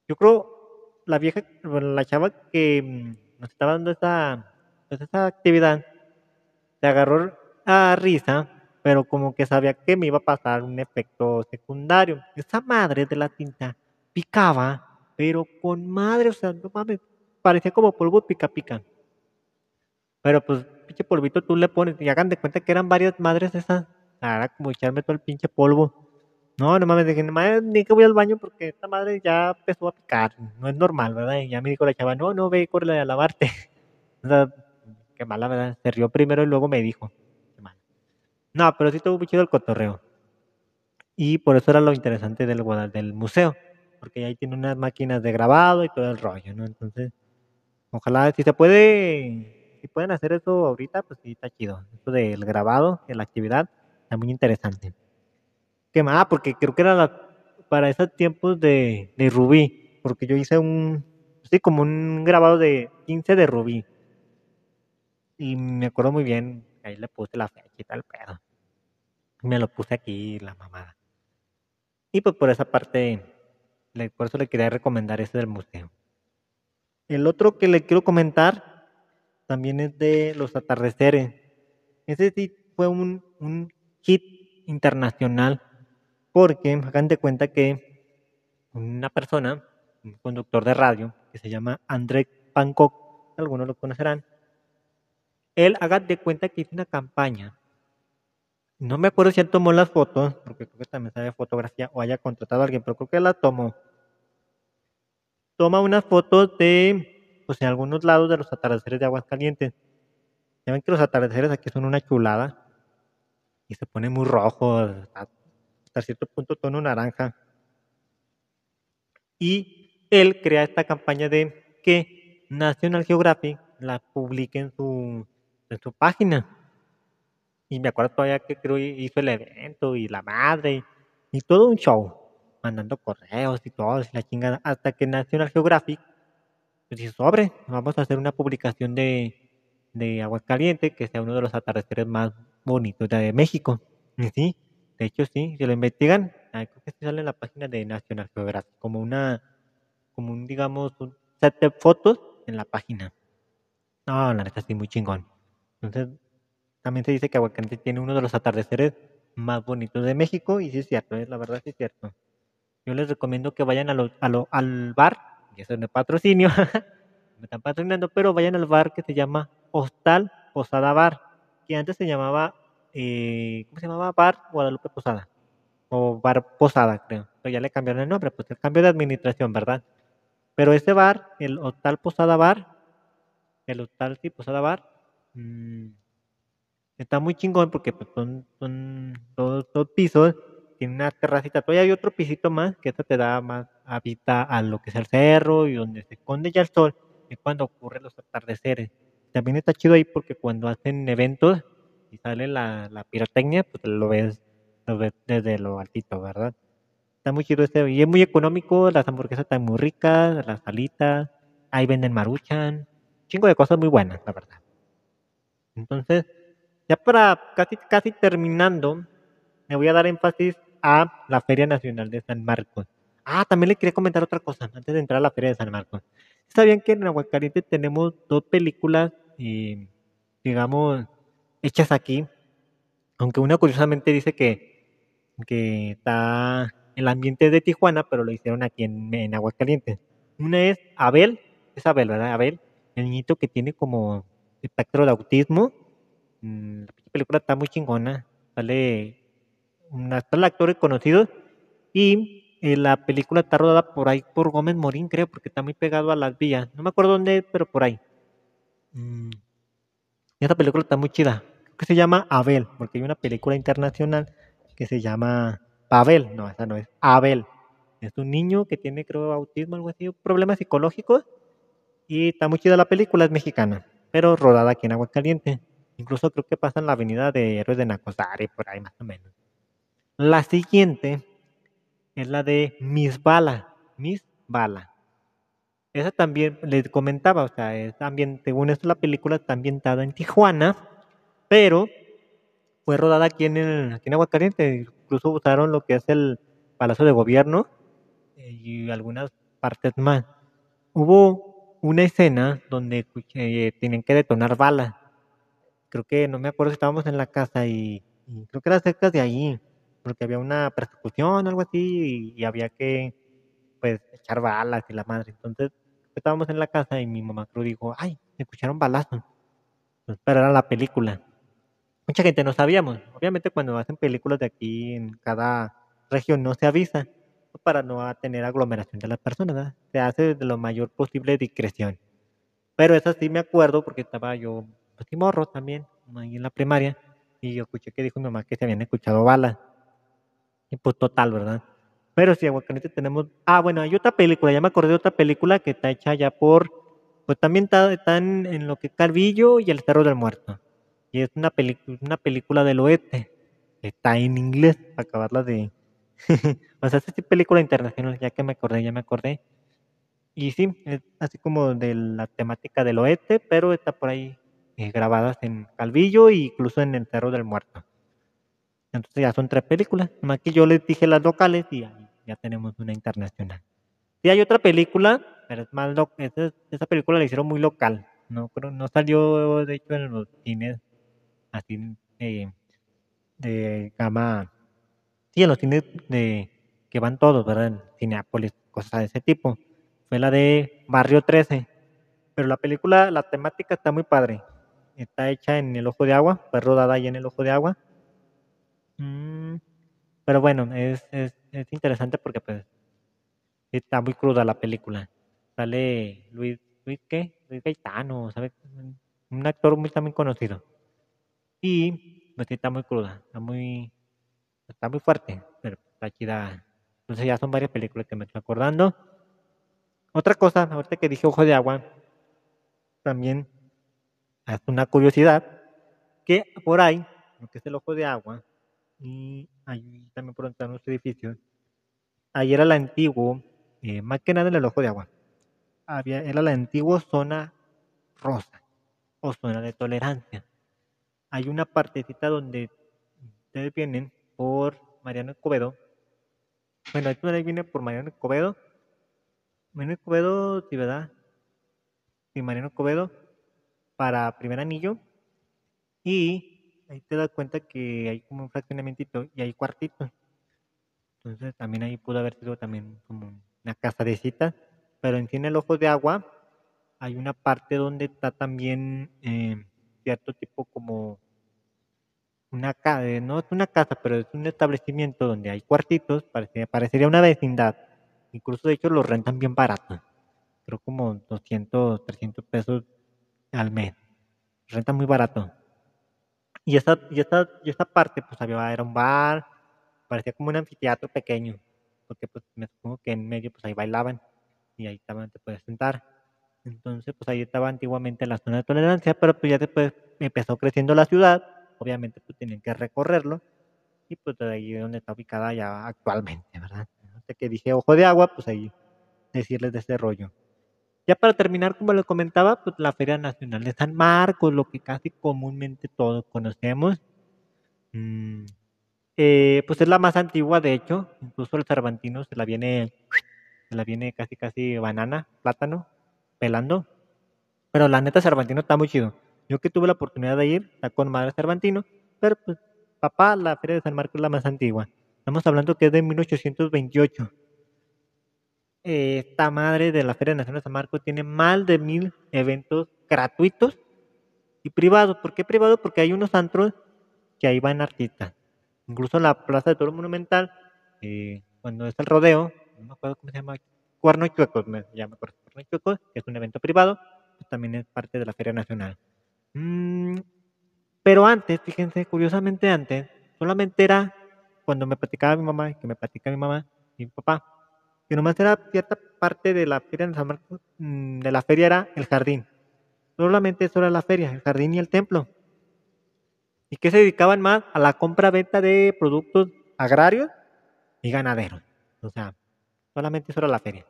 Yo creo, la vieja, la chava que mm, nos estaba dando esa, pues esa actividad, se agarró a risa, pero como que sabía que me iba a pasar un efecto secundario. Esa madre de la tinta picaba, pero con madre, o sea, no mames, parecía como polvo pica pica. Pero pues pinche polvito tú le pones y hagan de cuenta que eran varias madres esas. Ahora como echarme todo el pinche polvo. No, no mames, dije, ni que voy al baño porque esta madre ya empezó a picar. No es normal, ¿verdad? Y ya me dijo la chava, no, no, ve, corre a lavarte. o sea, qué mala, ¿verdad? Se rió primero y luego me dijo. No, pero sí tuvo muy chido el cotorreo. Y por eso era lo interesante del, del museo. Porque ahí tiene unas máquinas de grabado y todo el rollo, ¿no? Entonces, ojalá, si se puede si pueden hacer eso ahorita, pues sí, está chido. Esto del grabado, de la actividad, está muy interesante. ¿Qué más? Ah, porque creo que era la, para esos tiempos de, de Rubí, porque yo hice un, sí, como un grabado de 15 de Rubí. Y me acuerdo muy bien, ahí le puse la fecha y tal pedo. Me lo puse aquí, la mamada. Y pues por esa parte, por eso le quería recomendar ese del museo. El otro que le quiero comentar también es de los atardeceres. Ese sí fue un, un hit internacional porque hagan de cuenta que una persona, un conductor de radio, que se llama André Pankok, algunos lo conocerán, él hagan de cuenta que hizo una campaña. No me acuerdo si él tomó las fotos, porque creo que también sabe fotografía o haya contratado a alguien, pero creo que la tomó. Toma unas fotos de, pues en algunos lados de los atardeceres de Aguascalientes. Ya ven que los atardeceres aquí son una chulada y se pone muy rojo, hasta hasta cierto punto tono naranja. Y él crea esta campaña de que National Geographic la publique en su, en su página. Y me acuerdo todavía que creo hizo el evento y la madre y todo un show, mandando correos y todo, y la chingada, hasta que National Geographic pues dice, sobre, vamos a hacer una publicación de, de Aguascalientes que sea uno de los atardeceres más bonitos de México. Y sí, de hecho sí, si lo investigan, creo que sale en la página de National Geographic, como una, como un, digamos, un set de fotos en la página. No, la neta sí, muy chingón. Entonces, también se dice que Aguascalientes tiene uno de los atardeceres más bonitos de México, y sí es cierto, eh, la verdad sí es cierto. Yo les recomiendo que vayan a lo- a lo- al bar, y eso no patrocinio, me están patrocinando, pero vayan al bar que se llama Hostal Posada Bar, que antes se llamaba, eh, ¿cómo se llamaba? Bar Guadalupe Posada, o Bar Posada, creo, pero ya le cambiaron el nombre, pues el cambio de administración, ¿verdad? Pero ese bar, el Hostal Posada Bar, el Hostal sí, Posada Bar, mm, está muy chingón porque pues, son, son dos, dos pisos, tiene una terracita, todavía hay otro pisito más que eso te da más habita a lo que es el cerro y donde se esconde ya el sol, es cuando ocurren los atardeceres. También está chido ahí porque cuando hacen eventos y sale la, la pirotecnia, pues lo ves, lo ves desde lo altito, ¿verdad? Está muy chido este, y es muy económico, las hamburguesas están muy ricas, las salitas, ahí venden maruchan, chingo de cosas muy buenas, la verdad. Entonces, ya para casi, casi terminando, me voy a dar énfasis a la Feria Nacional de San Marcos. Ah, también le quería comentar otra cosa antes de entrar a la Feria de San Marcos. ¿Sabían que en Aguascalientes tenemos dos películas, eh, digamos, hechas aquí? Aunque una curiosamente dice que, que está el ambiente de Tijuana, pero lo hicieron aquí en, en Aguascalientes. Una es Abel, es Abel, ¿verdad? Abel, el niñito que tiene como espectro de autismo. Mm, La película está muy chingona, sale un actor, actores conocidos y eh, la película está rodada por ahí por Gómez Morín, creo, porque está muy pegado a las vías. No me acuerdo dónde, pero por ahí. Mm, y esa película está muy chida. Creo que se llama Abel, porque hay una película internacional que se llama Pavel. No, esa no es. Abel. Es un niño que tiene, creo, autismo, algo así, problemas psicológicos. Y está muy chida la película, es mexicana, pero rodada aquí en Aguascalientes. Incluso creo que pasa en la avenida de Héroes de Nacosari, por ahí más o menos. La siguiente es la de Miss Bala. Miss Bala. Esa también les comentaba, o sea, es también, según esto, la película está ambientada en Tijuana, pero fue rodada aquí en, el, aquí en Aguascalientes. Incluso usaron lo que es el Palacio de Gobierno eh, y algunas partes más. Hubo una escena donde eh, tenían que detonar balas. Creo que no me acuerdo si estábamos en la casa y, creo que era cerca de ahí, porque había una persecución o algo así y, había que pues echar balas y la madre. Entonces estábamos en la casa y mi mamá creo dijo, ay, me escucharon balazos. Pues, la película. Mucha gente no sabíamos. Obviamente cuando hacen películas de aquí en cada región no se avisa para no tener aglomeración de las personas. ¿verdad? Se hace de lo mayor posible discreción. Pero eso sí me acuerdo porque estaba yo, pues sí, morro también, ahí en la primaria, y yo escuché que dijo mi mamá que se habían escuchado balas. Y pues total, ¿verdad? Pero sí, Aguascalientes tenemos... Ah, bueno, hay otra película, ya me acordé de otra película que está hecha ya por pues también está, está en, lo que es Calvillo y el Cerro del Muerto. Y es una, una película del oeste. Está en inglés, para acabarla de... o sea, es película internacional, ya que me acordé, ya me acordé. Y sí, es así como de la temática del oeste, pero está por ahí eh, grabadas en Calvillo e incluso en el Cerro del Muerto. Entonces ya son tres películas. Nomás que yo les dije las locales y ahí ya tenemos una internacional. Sí hay otra película, pero es más esa, esa película la hicieron muy local. No creo, no salió de hecho en los cines así eh, de gama. Sí, en los cines que van todos, ¿verdad? En Cineápolis, cosas de ese tipo. Fue la de Barrio 13. Pero la película, la temática está muy padre. Está hecha en el ojo de agua, fue rodada ahí en el ojo de agua. Mm, pero bueno, es, es, es interesante porque pues está muy cruda la película. Sale Luis, Luis ¿qué? Luis Gaetano, ¿sabes? Un actor muy también conocido. Y pues está muy cruda, está muy, está muy fuerte, pero está chida. Entonces ya son varias películas que me estoy acordando. Otra cosa, ahorita que dije Ojo de Agua, también es una curiosidad que por ahí, lo que es el Ojo de Agua, y ahí también por entrar en los edificios, ahí era el antiguo, eh, más que nada en el Ojo de Agua, había, era la antigua zona rosa o zona de tolerancia. Hay una partecita donde ustedes vienen por Mariano Escobedo. Bueno, esto viene por Mariano Escobedo. Mariano Escobedo, sí, ¿verdad? Sí, Mariano Escobedo para primer anillo. Y ahí te das cuenta que hay como un fraccionamiento y hay cuartitos. Entonces también ahí pudo haber sido también como una casa de citas. Pero en en el ojo de agua hay una parte donde está también eh, cierto tipo como una casa, no es una casa, pero es un establecimiento donde hay cuartitos, parecería, parecería una vecindad. Incluso de hecho lo rentan bien barato. Creo como 200, 300 pesos al mes. Renta muy barato. Y esta, y esta, y esta parte, pues había, era un bar, parecía como un anfiteatro pequeño, porque pues me supongo que en medio pues ahí bailaban y ahí estaban, te puedes sentar. Entonces, pues ahí estaba antiguamente la zona de tolerancia, pero pues ya después empezó creciendo la ciudad, obviamente pues tenían que recorrerlo, y pues de ahí donde está ubicada ya actualmente, ¿verdad? Hasta que dije ojo de agua, pues ahí decirles de ese rollo. Ya para terminar, como les comentaba, pues la Feria Nacional de San Marcos, lo que casi comúnmente todos conocemos. Mm, eh, pues es la más antigua, de hecho, incluso el Cervantino se la viene, se la viene casi casi banana, plátano, pelando. Pero la neta Cervantino está muy chido. Yo que tuve la oportunidad de ir, está con madre Cervantino, pero pues papá, la Feria de San Marcos es la más antigua. Estamos hablando que es de 1828. Eh, esta madre de la Feria Nacional de San Marcos tiene más de mil eventos gratuitos y privados. ¿Por qué privados? Porque hay unos antros que ahí van artistas. Incluso la Plaza de Toro Monumental, eh, cuando es el rodeo, no me acuerdo cómo se llama, Cuerno Chuecos, me llama Cuerno Chuecos, que es un evento privado, pues también es parte de la Feria Nacional. Mm, pero antes, fíjense, curiosamente antes, solamente era cuando me platicaba mi mamá, que me platica mi mamá y mi papá, que nomás era cierta parte de la feria de San Marcos, mm, de la feria era el jardín. Solamente eso era la feria, el jardín y el templo. Y que se dedicaban más a la compra-venta de productos agrarios y ganaderos. O sea, solamente eso era la feria.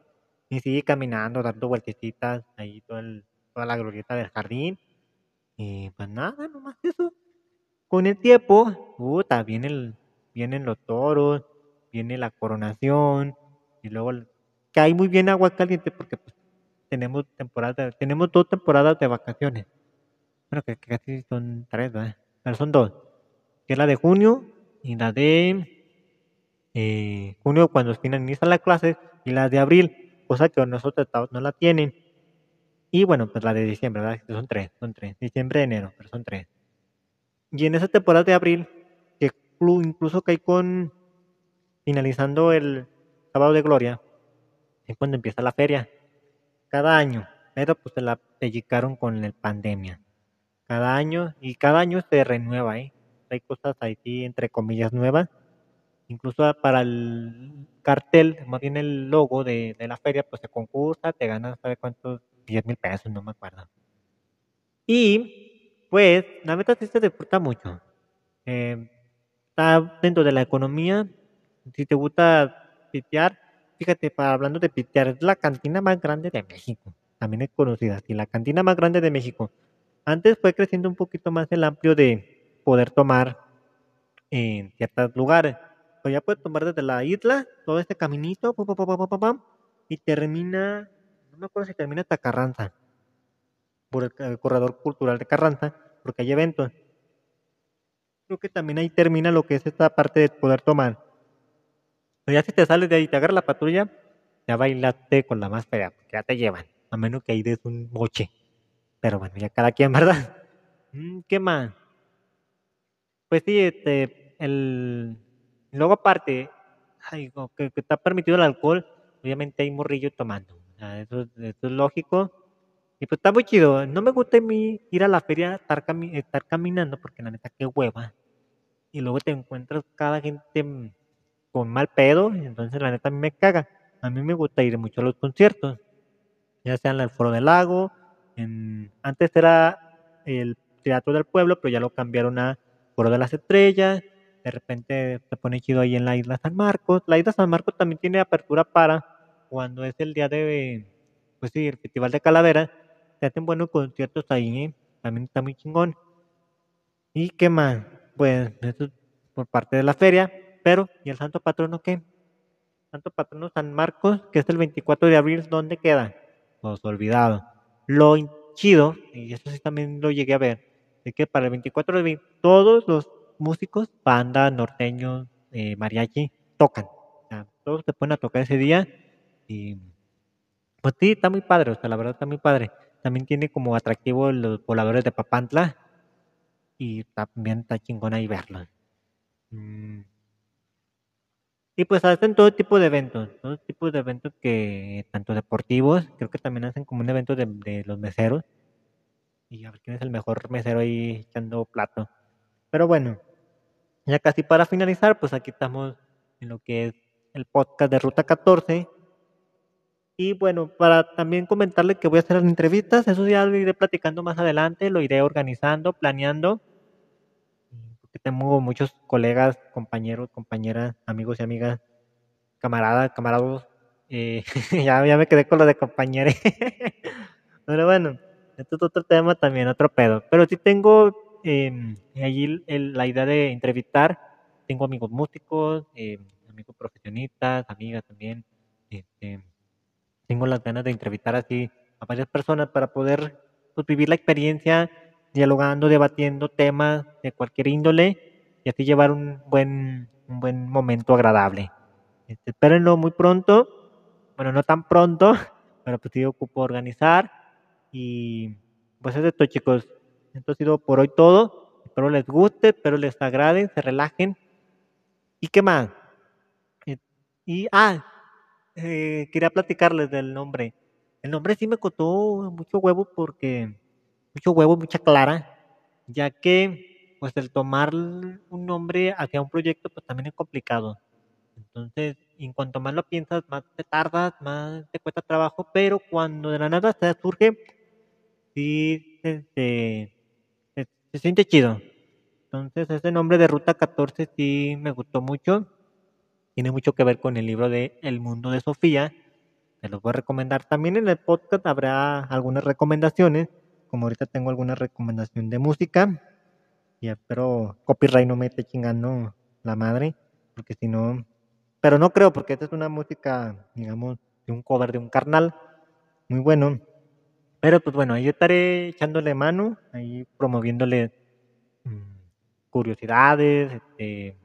Y sigue caminando, dando vueltecitas ahí todo el- toda la glorieta del jardín. Y pues nada, nomás eso. Con el tiempo, puta, viene vienen los toros, viene la coronación, y luego cae muy bien agua caliente porque pues, tenemos temporada, tenemos dos temporadas de vacaciones. Bueno, que, que casi son tres, ¿verdad? Pero son dos. Que es la de junio y la de eh, junio cuando finaliza la clase y la de abril, cosa que nosotros no la tienen. Y bueno, pues la de diciembre, ¿verdad? Son tres, son tres. Diciembre, enero, pero son tres. Y en esa temporada de abril, que clu- incluso cae con finalizando el sábado de gloria, es cuando empieza la feria. Cada año, pero pues se la pellicaron con la pandemia. Cada año, y cada año se renueva, ¿eh? Hay cosas ahí, entre comillas, nuevas. Incluso para el cartel, más bien el logo de, de la feria, pues se concursa, te ganas, ¿sabe cuántos 10 mil pesos, no me acuerdo. Y pues, la neta sí se disfruta mucho. Eh, está dentro de la economía. Si te gusta pitear, fíjate, para hablando de pitear, es la cantina más grande de México. También es conocida así, la cantina más grande de México. Antes fue creciendo un poquito más el amplio de poder tomar en ciertos lugares. Pero ya puedes tomar desde la isla, todo este caminito, y termina, no me acuerdo si termina hasta Carranza, por el, el corredor cultural de Carranza, porque hay eventos. Creo que también ahí termina lo que es esta parte de poder tomar. Pero ya si te sales de ahí te agarra la patrulla, ya bailaste con la más fea, porque ya te llevan, a menos que ahí des un moche. Pero bueno, ya cada quien, ¿verdad? Mm, ¿Qué más? Pues sí, este, el... Luego aparte, ay, que, que está permitido el alcohol, obviamente hay morrillo tomando. Sea, eso, es lógico. Y pues está muy chido. No me gusta a mí ir a la feria, estar, cami- estar caminando, porque la neta, qué hueva. Y luego te encuentras cada gente mm, con mal pedo, entonces la neta a mí me caga. A mí me gusta ir mucho a los conciertos, ya sea en el Foro del Lago, antes era el Teatro del Pueblo, pero ya lo cambiaron a Foro de las Estrellas, de repente se pone chido ahí en la isla San Marcos. La isla San Marcos también tiene apertura para cuando es el día de, pues sí, el Festival de Calaveras, se hacen buenos conciertos ahí, ¿eh? también está muy chingón. ¿Y qué más? Pues eso es por parte de la feria, pero ¿y el santo patrono qué? Santo patrono San Marcos, que es el 24 de abril, ¿dónde queda? Pues olvidado. Lo chido, y eso sí también lo llegué a ver, es que para el 24 de abril todos los músicos, banda, norteños, eh, mariachi, tocan. O sea, todos se ponen a tocar ese día y pues sí, está muy padre, o sea, la verdad está muy padre. También tiene como atractivo los voladores de Papantla y también está chingón ahí verlos. Mm, Y pues hacen todo tipo de eventos, todo tipo de eventos que, tanto deportivos, creo que también hacen como un evento de, de los meseros y a ver quién es el mejor mesero ahí echando plato. Pero bueno, ya casi para finalizar, pues aquí estamos en lo que es el podcast de Ruta 14. Y bueno, para también comentarle que voy a hacer las entrevistas, eso ya lo iré platicando más adelante, lo iré organizando, planeando, porque tengo muchos colegas, compañeros, compañeras, amigos y amigas, camaradas, camarados, eh, ya, ya me quedé con lo de compañeros. Pero bueno, esto es otro tema también, otro pedo. Pero sí tengo eh, allí el- la idea de entrevistar, tengo amigos músicos, eh, amigos profesionistas, amigas también, este, tengo las ganas de entrevistar así a varias personas para poder pues, vivir la experiencia dialogando, debatiendo temas de cualquier índole y así llevar un buen, un buen momento agradable. Este, espérenlo muy pronto, bueno, no tan pronto, pero pues sí ocupo organizar y pues es esto chicos, esto ha sido por hoy todo, espero les guste, espero les agrade, se relajen y qué más. Eh, Y, ah, eh, quería platicarles del nombre. El nombre sí me costó mucho huevo porque, mucho huevo, mucha clara, ya que, pues el tomar un nombre hacia un proyecto, pues también es complicado. Entonces, en cuanto más lo piensas, más te tardas, más te cuesta trabajo, pero cuando de la nada te surge, sí se, se- se- se siente chido. Entonces, ese nombre de Ruta 14 sí me gustó mucho tiene mucho que ver con el libro de El mundo de Sofía. Te los voy a recomendar. También en el podcast habrá algunas recomendaciones, como ahorita tengo alguna recomendación de música. Y espero copyright no me esté chingando la madre, porque si no... Pero no creo, porque esta es una música, digamos, de un cover de un carnal, muy bueno. Pero pues bueno, ahí estaré echándole mano, ahí promoviéndole mm, curiosidades, este,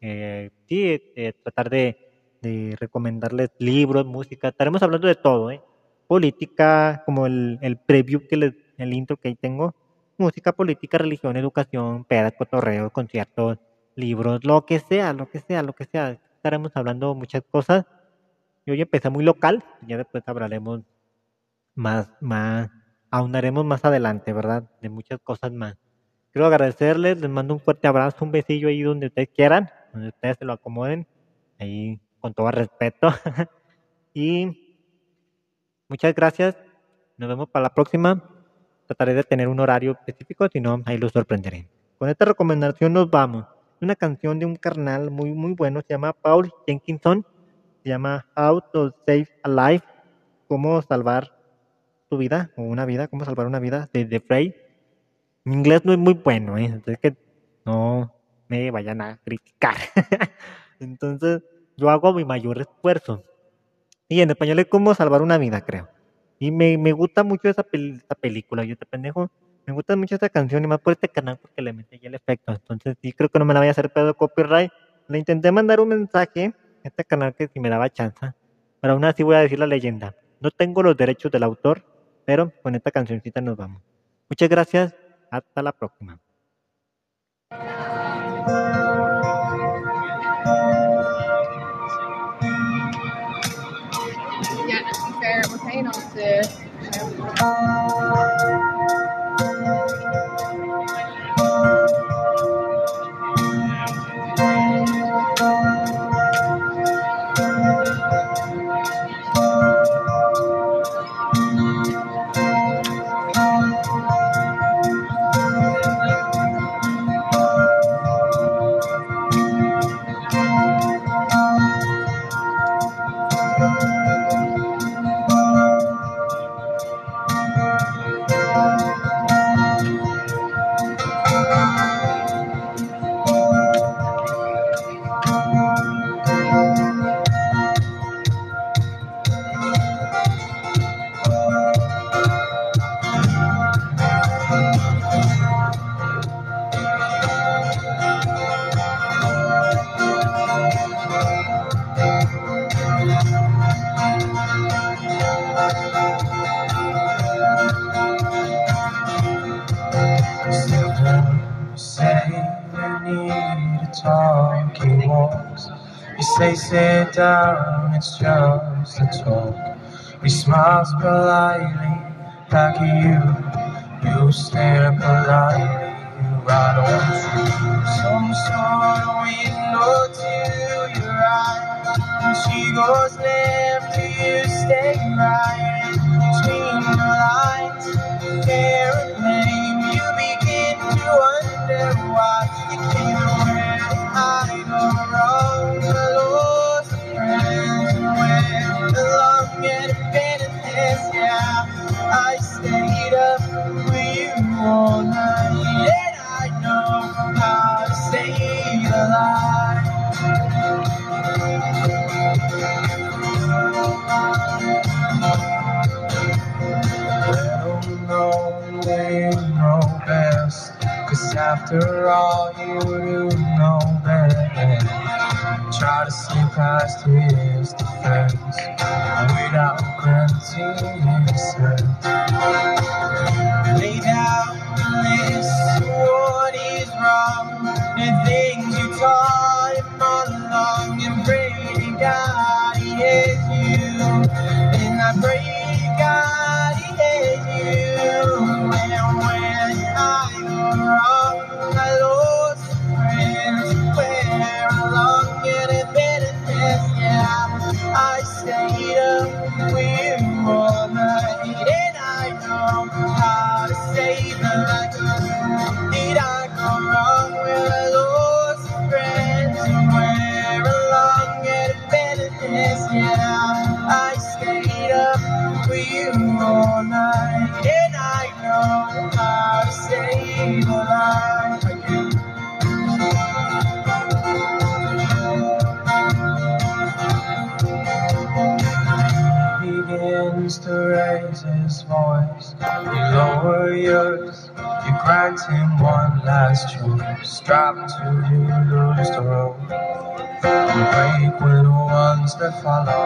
eh, sí, eh, tratar de, de recomendarles libros, música, estaremos hablando de todo, ¿eh? Política, como el, el preview, que les, el intro que ahí tengo, música, política, religión, educación, pedas, cotorreo, conciertos, libros, lo que sea, lo que sea, lo que sea, estaremos hablando muchas cosas. Yo ya empecé muy local, ya después hablaremos más, más, ahondaremos más adelante, ¿verdad? De muchas cosas más. Quiero agradecerles, les mando un fuerte abrazo, un besillo ahí donde ustedes quieran, donde ustedes se lo acomoden, ahí con todo respeto. y muchas gracias. Nos vemos para la próxima. Trataré de tener un horario específico, si no, ahí los sorprenderé. Con esta recomendación nos vamos. Una canción de un carnal muy, muy bueno, se llama Paul Jenkinson. Se llama How to Save a Life. Cómo salvar tu vida, o una vida, cómo salvar una vida, de The Frey. Mi inglés no es muy bueno, ¿eh? entonces que no me vayan a criticar. entonces, yo hago mi mayor esfuerzo. Y en español es como salvar una vida, creo. Y me, me gusta mucho esa, esa película, yo te pendejo. Me gusta mucho esta canción y más por este canal porque le metí ya el efecto. Entonces, sí, creo que no me la voy a hacer pedo copyright. Le intenté mandar un mensaje a este canal que si me daba chance. Pero aún así voy a decir la leyenda. No tengo los derechos del autor, pero con esta cancioncita nos vamos. Muchas gracias. Hasta la próxima. Yeah, be fair, we're paying off the. Down, it's just a talk. He smiles politely back at you. You stare politely right on through some sort of window to your right. When she goes left, do you stay right? After all, you know best. Try to see past his choice. To you, the road. You break with the ones that follow.